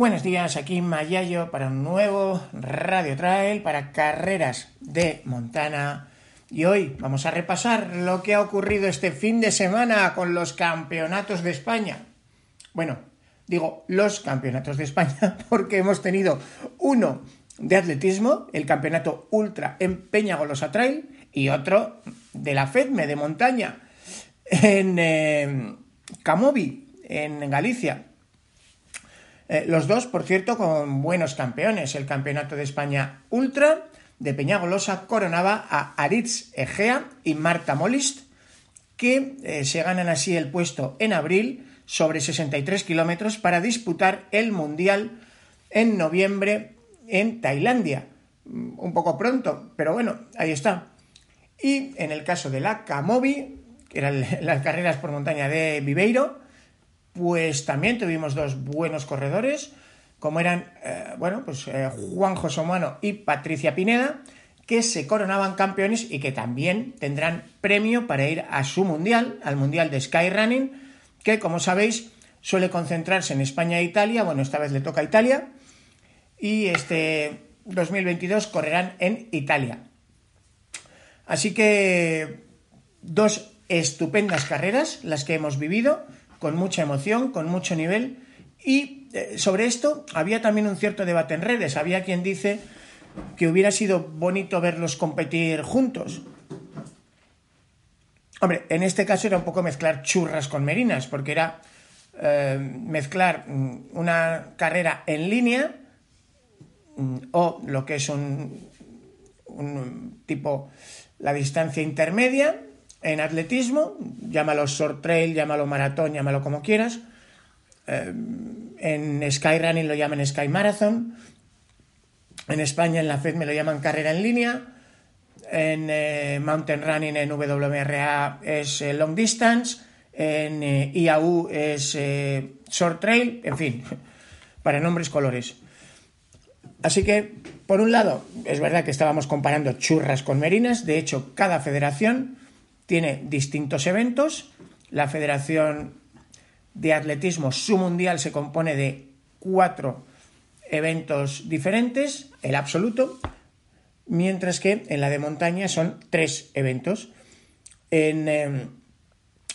Buenos días, aquí Mayayo para un nuevo Radio Trail para carreras de Montana. Y hoy vamos a repasar lo que ha ocurrido este fin de semana con los campeonatos de España. Bueno, digo los campeonatos de España porque hemos tenido uno de atletismo, el campeonato ultra en Peñagolosa Trail, y otro de la FEDME de montaña en eh, Camovi, en Galicia. Eh, los dos, por cierto, con buenos campeones. El Campeonato de España Ultra de Peñagolosa coronaba a Aritz Egea y Marta Molist, que eh, se ganan así el puesto en abril sobre 63 kilómetros para disputar el Mundial en noviembre en Tailandia. Mm, un poco pronto, pero bueno, ahí está. Y en el caso de la Camovi, que eran las carreras por montaña de Viveiro, pues también tuvimos dos buenos corredores, como eran, eh, bueno, pues eh, Juan José Humano y Patricia Pineda, que se coronaban campeones y que también tendrán premio para ir a su mundial, al mundial de Skyrunning, que como sabéis suele concentrarse en España e Italia, bueno, esta vez le toca a Italia, y este 2022 correrán en Italia. Así que dos estupendas carreras las que hemos vivido con mucha emoción, con mucho nivel. Y eh, sobre esto había también un cierto debate en redes. Había quien dice que hubiera sido bonito verlos competir juntos. Hombre, en este caso era un poco mezclar churras con merinas, porque era eh, mezclar mm, una carrera en línea mm, o lo que es un, un tipo, la distancia intermedia, en atletismo, llámalo short trail, llámalo maratón, llámalo como quieras. Eh, en Skyrunning lo llaman Sky Marathon. En España, en la FED, me lo llaman carrera en línea. En eh, Mountain Running, en WMRA, es eh, long distance. En IAU es short trail. En fin, para nombres colores. Así que, por un lado, es verdad que estábamos comparando churras con merinas. De hecho, cada federación tiene distintos eventos. La Federación de Atletismo, su mundial, se compone de cuatro eventos diferentes, el absoluto, mientras que en la de montaña son tres eventos. En el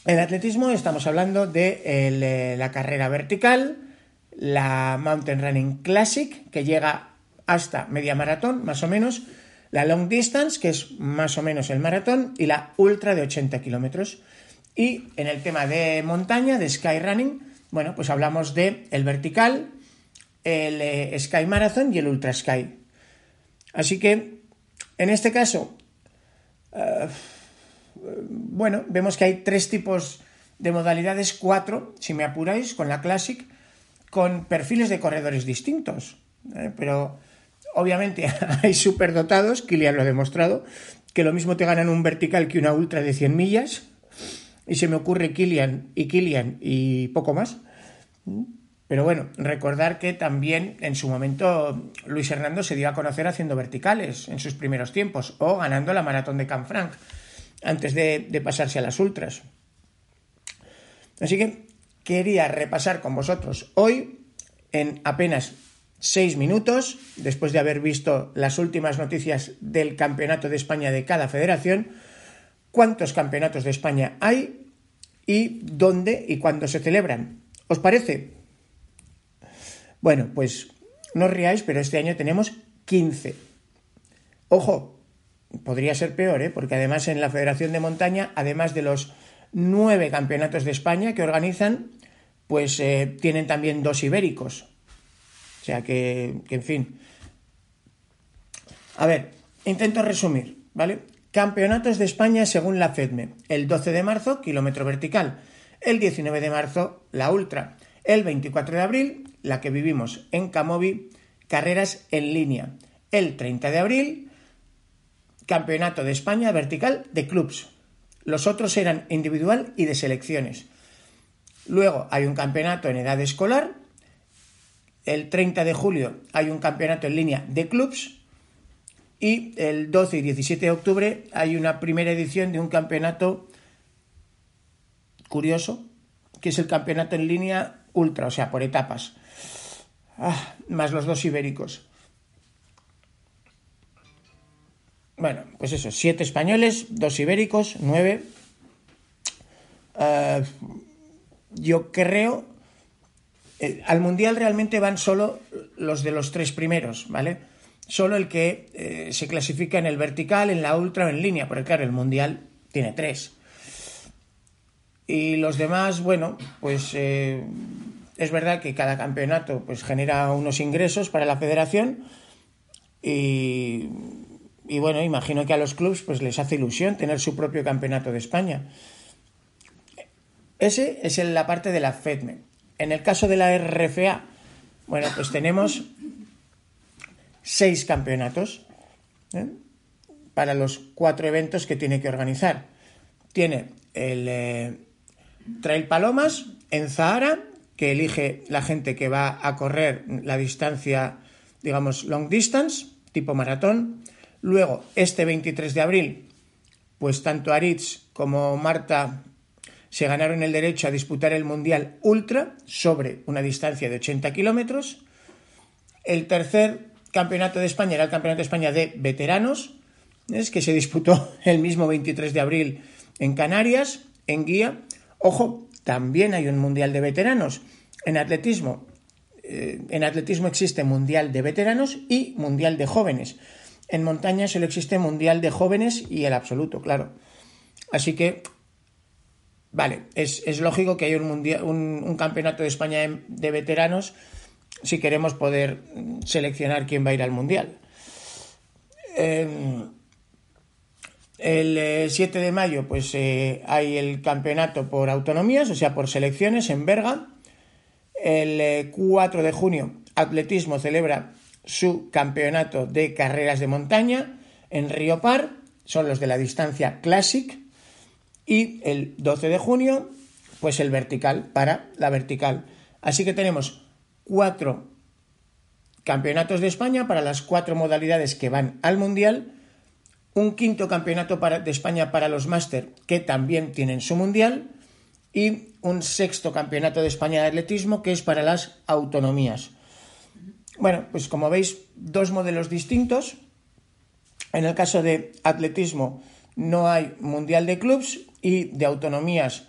em, atletismo estamos hablando de eh, la carrera vertical, la Mountain Running Classic, que llega hasta media maratón, más o menos, la long distance, que es más o menos el maratón, y la ultra de 80 kilómetros. Y en el tema de montaña, de sky running, bueno, pues hablamos de el vertical, el eh, sky marathon y el ultra sky. Así que, en este caso, eh, bueno, vemos que hay tres tipos de modalidades, cuatro, si me apuráis, con la Classic, con perfiles de corredores distintos. ¿eh? pero Obviamente hay superdotados, Kilian lo ha demostrado, que lo mismo te ganan un vertical que una ultra de 100 millas. Y se me ocurre Kilian y Kilian y poco más. Pero bueno, recordar que también en su momento Luis Hernando se dio a conocer haciendo verticales en sus primeros tiempos o ganando la maratón de Canfranc antes de, de pasarse a las ultras. Así que quería repasar con vosotros hoy en apenas seis minutos, después de haber visto las últimas noticias del Campeonato de España de cada federación, cuántos campeonatos de España hay y dónde y cuándo se celebran. ¿Os parece? Bueno, pues no os riáis, pero este año tenemos 15. Ojo, podría ser peor, ¿eh? porque además en la Federación de Montaña, además de los nueve campeonatos de España que organizan, pues eh, tienen también dos ibéricos. O sea que, en fin. A ver, intento resumir, ¿vale? Campeonatos de España según la FEDME. El 12 de marzo, kilómetro vertical. El 19 de marzo, la ultra. El 24 de abril, la que vivimos en Camovi, carreras en línea. El 30 de abril, Campeonato de España vertical de clubs. Los otros eran individual y de selecciones. Luego hay un campeonato en edad escolar el 30 de julio hay un campeonato en línea de clubs y el 12 y 17 de octubre hay una primera edición de un campeonato curioso, que es el campeonato en línea ultra, o sea, por etapas. Ah, más los dos ibéricos. Bueno, pues eso, siete españoles, dos ibéricos, nueve. Eh, yo creo, eh, al Mundial realmente van solo los de los tres primeros, ¿vale? Solo el que eh, se clasifica en el vertical, en la ultra o en línea, porque claro, el Mundial tiene tres. Y los demás, bueno, pues es verdad que cada campeonato pues genera unos ingresos para la federación y, bueno, imagino que a los clubes pues les hace ilusión tener su propio campeonato de España. Ese es la parte de la FEDME. En el caso de la RFA, bueno, pues tenemos seis campeonatos ¿eh? para los cuatro eventos que tiene que organizar. Tiene el eh, Trail Palomas en Zahara, que elige la gente que va a correr la distancia, digamos, long distance, tipo maratón. Luego, este 23 de abril, pues tanto Aritz como Marta se ganaron el derecho a disputar el Mundial Ultra sobre una distancia de 80 kilómetros. El tercer campeonato de España era el Campeonato de España de Veteranos, es que se disputó el mismo 23 de abril en Canarias, en Guía. Ojo, también hay un Mundial de Veteranos. En atletismo, eh, en atletismo existe Mundial de Veteranos y Mundial de Jóvenes. En montaña solo existe Mundial de Jóvenes y el absoluto, claro. Así que Vale, es, lógico que haya un, mundial, un, campeonato de España de, veteranos si queremos poder seleccionar quién va a ir al mundial. Em, el 7 eh, de mayo, pues eh, hay el campeonato por autonomías, o sea, por selecciones en Berga. El 4 eh, de junio, Atletismo celebra su campeonato de carreras de montaña en Río Par, son los de la distancia Classic. Y el 12 de junio, pues el vertical para la vertical. Así que tenemos cuatro campeonatos de España para las cuatro modalidades que van al Mundial, un quinto campeonato de España para los máster que también tienen su Mundial y un sexto campeonato de España de atletismo que es para las autonomías. Bueno, pues como veis, dos modelos distintos. En el caso de atletismo no hay Mundial de Clubs y de autonomías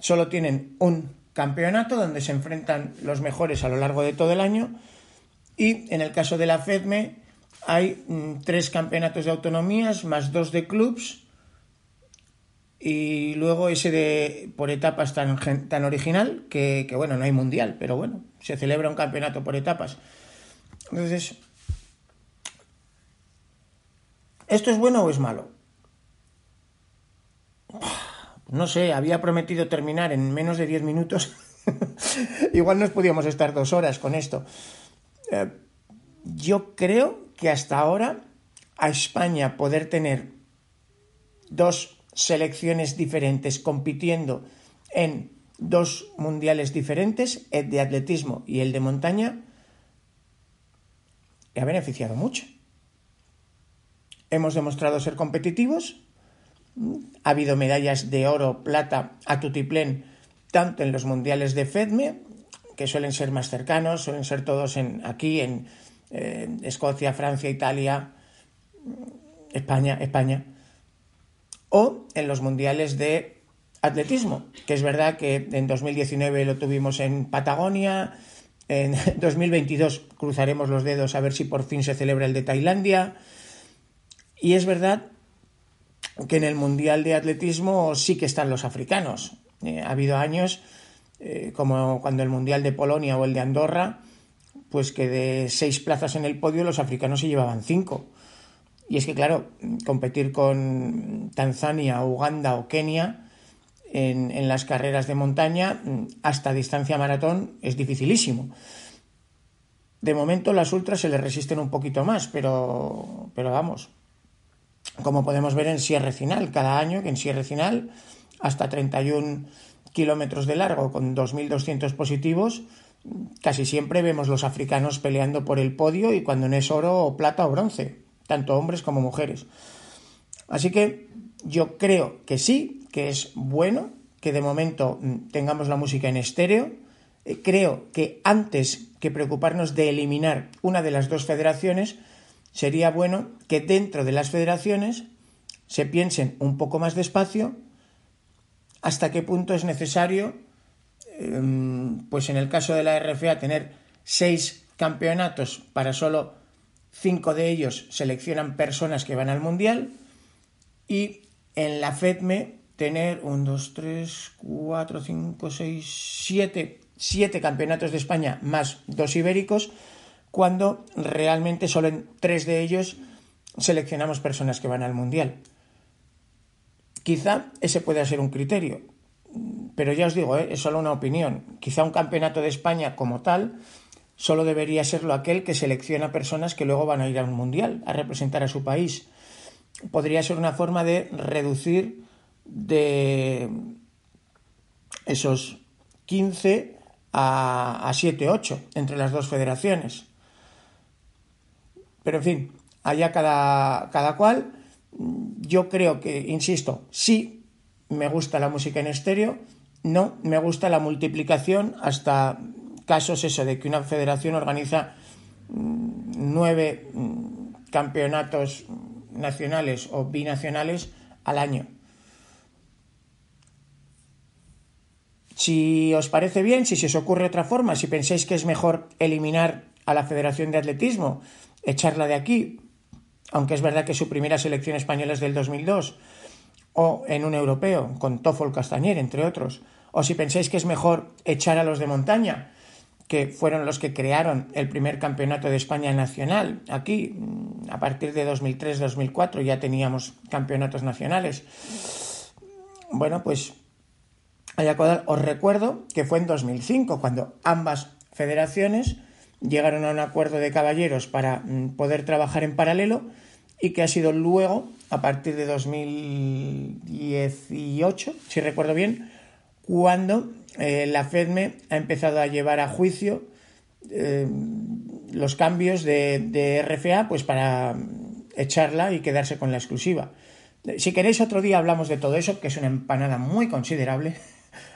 solo tienen un campeonato donde se enfrentan los mejores a lo largo de todo el año y en el caso de la FEDME hay mm, tres campeonatos de autonomías más dos de clubs y luego ese de por etapas tan, tan original que, que, bueno, no hay mundial, pero bueno, se celebra un campeonato por etapas. Entonces, ¿esto es bueno o es malo? No sé, había prometido terminar en menos de 10 minutos. Igual nos podíamos estar dos horas con esto. Eh, yo creo que hasta ahora a España poder tener dos selecciones diferentes compitiendo en dos mundiales diferentes, el de atletismo y el de montaña, le ha beneficiado mucho. Hemos demostrado ser competitivos, ha habido medallas de oro, plata a tutiplén, tanto en los mundiales de FEDME, que suelen ser más cercanos, suelen ser todos en, aquí en Escocia, Francia, Italia, España, España, o en los mundiales de atletismo, que es verdad que en 2019 lo tuvimos en Patagonia, en 2022 cruzaremos los dedos a ver si por fin se celebra el de Tailandia, y es verdad que en el Mundial de Atletismo sí que están los africanos. Eh, ha habido años, eh, como cuando el Mundial de Polonia o el de Andorra, pues que de seis plazas en el podio los africanos se llevaban cinco. Y es que, claro, competir con Tanzania, Uganda o Kenia en, en las carreras de montaña hasta distancia maratón es dificilísimo. De momento las ultras se les resisten un poquito más, pero, pero vamos, como podemos ver en Sierra Final, cada año que en Sierra Final hasta 31 kilómetros de largo con 2.200 positivos, casi siempre vemos los africanos peleando por el podio y cuando no es oro o plata o bronce, tanto hombres como mujeres. Así que yo creo que sí, que es bueno que de momento tengamos la música en estéreo eh, creo que antes que preocuparnos de eliminar una de las dos federaciones, sería bueno que dentro de las federaciones se piensen un poco más despacio hasta qué punto es necesario, em, pues en el caso de la RFA, tener seis campeonatos para solo cinco de ellos seleccionan personas que van al Mundial y en la FEDME tener un, dos, tres, cuatro, cinco, seis, siete, siete campeonatos de España más dos ibéricos, cuando realmente solo en tres de ellos seleccionamos personas que van al Mundial. Quizá ese pueda ser un criterio, pero ya os digo, ¿eh? es solo una opinión. Quizá un campeonato de España como tal solo debería serlo aquel que selecciona personas que luego van a ir a un mundial, a representar a su país. Podría ser una forma de reducir de esos 15 a, a 7, 8 entre las dos federaciones. Pero en fin, allá cada, cada cual. Yo creo que, insisto, sí me gusta la música en estéreo, no me gusta la multiplicación hasta casos eso de que una federación organiza mm, nueve mm, campeonatos nacionales o binacionales al año. Si os parece bien, si se os ocurre otra forma, si pensáis que es mejor eliminar a la Federación de Atletismo, echarla de aquí, aunque es verdad que su primera selección española es del 2002, o en un europeo, con Toffol Castañer, entre otros, o si pensáis que es mejor echar a los de montaña, que fueron los que crearon el primer campeonato de España nacional. Aquí, a partir de 2003-2004, ya teníamos campeonatos nacionales. Bueno, pues os recuerdo que fue en 2005 cuando ambas federaciones llegaron a un acuerdo de caballeros para mm, poder trabajar en paralelo y que ha sido luego, a partir de 2018, si recuerdo bien, cuando eh, la FEDME ha empezado a llevar a juicio eh, los cambios de, de, RFA pues para echarla y quedarse con la exclusiva. Si queréis otro día hablamos de todo eso, que es una empanada muy considerable.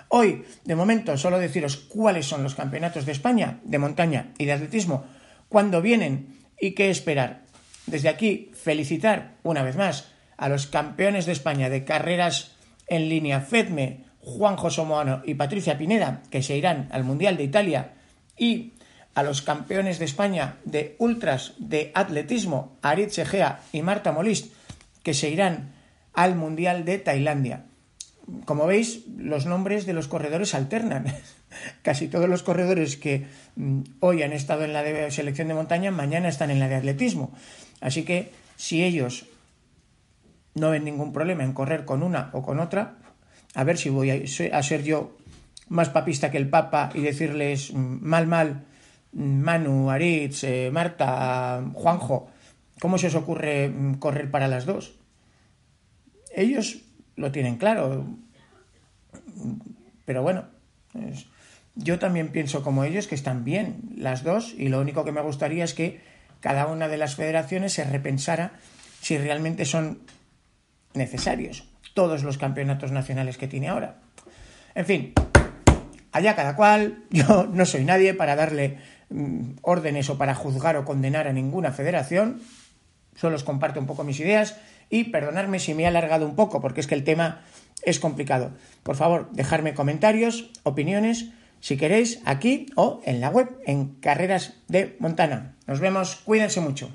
Hoy, de momento, solo deciros cuáles son los campeonatos de España de montaña y de atletismo, cuándo vienen y qué esperar. Desde aquí, felicitar una vez más a los campeones de España de carreras en línea FEDME, Juanjo Somoano y Patricia Pineda, que se irán al Mundial de Italia, y a los campeones de España de ultras de atletismo, Aritz Egea y Marta Molist, que se irán al Mundial de Tailandia. Como veis, los nombres de los corredores alternan. Casi todos los corredores que mm, hoy han estado en la de selección de montaña, mañana están en la de atletismo. Así que si ellos no ven ningún problema en correr con una o con otra, a ver si voy a ser yo más papista que el Papa y decirles mm, mal, mal, mm, Manu, Aritz, eh, Marta, Juanjo, ¿cómo se os ocurre correr para las dos? Ellos lo tienen claro. Pero bueno, yo también pienso como ellos que están bien las dos y lo único que me gustaría es que cada una de las federaciones se repensara si realmente son necesarios todos los campeonatos nacionales que tiene ahora. En fin, allá cada cual, yo no soy nadie para darle mm, órdenes o para juzgar o condenar a ninguna federación, solo os comparto un poco mis ideas y perdonadme si me he alargado un poco, porque es que el tema es complicado. Por favor, dejarme comentarios, opiniones, si queréis, aquí o en la web, en Carreras de Montana. Nos vemos, cuídense mucho.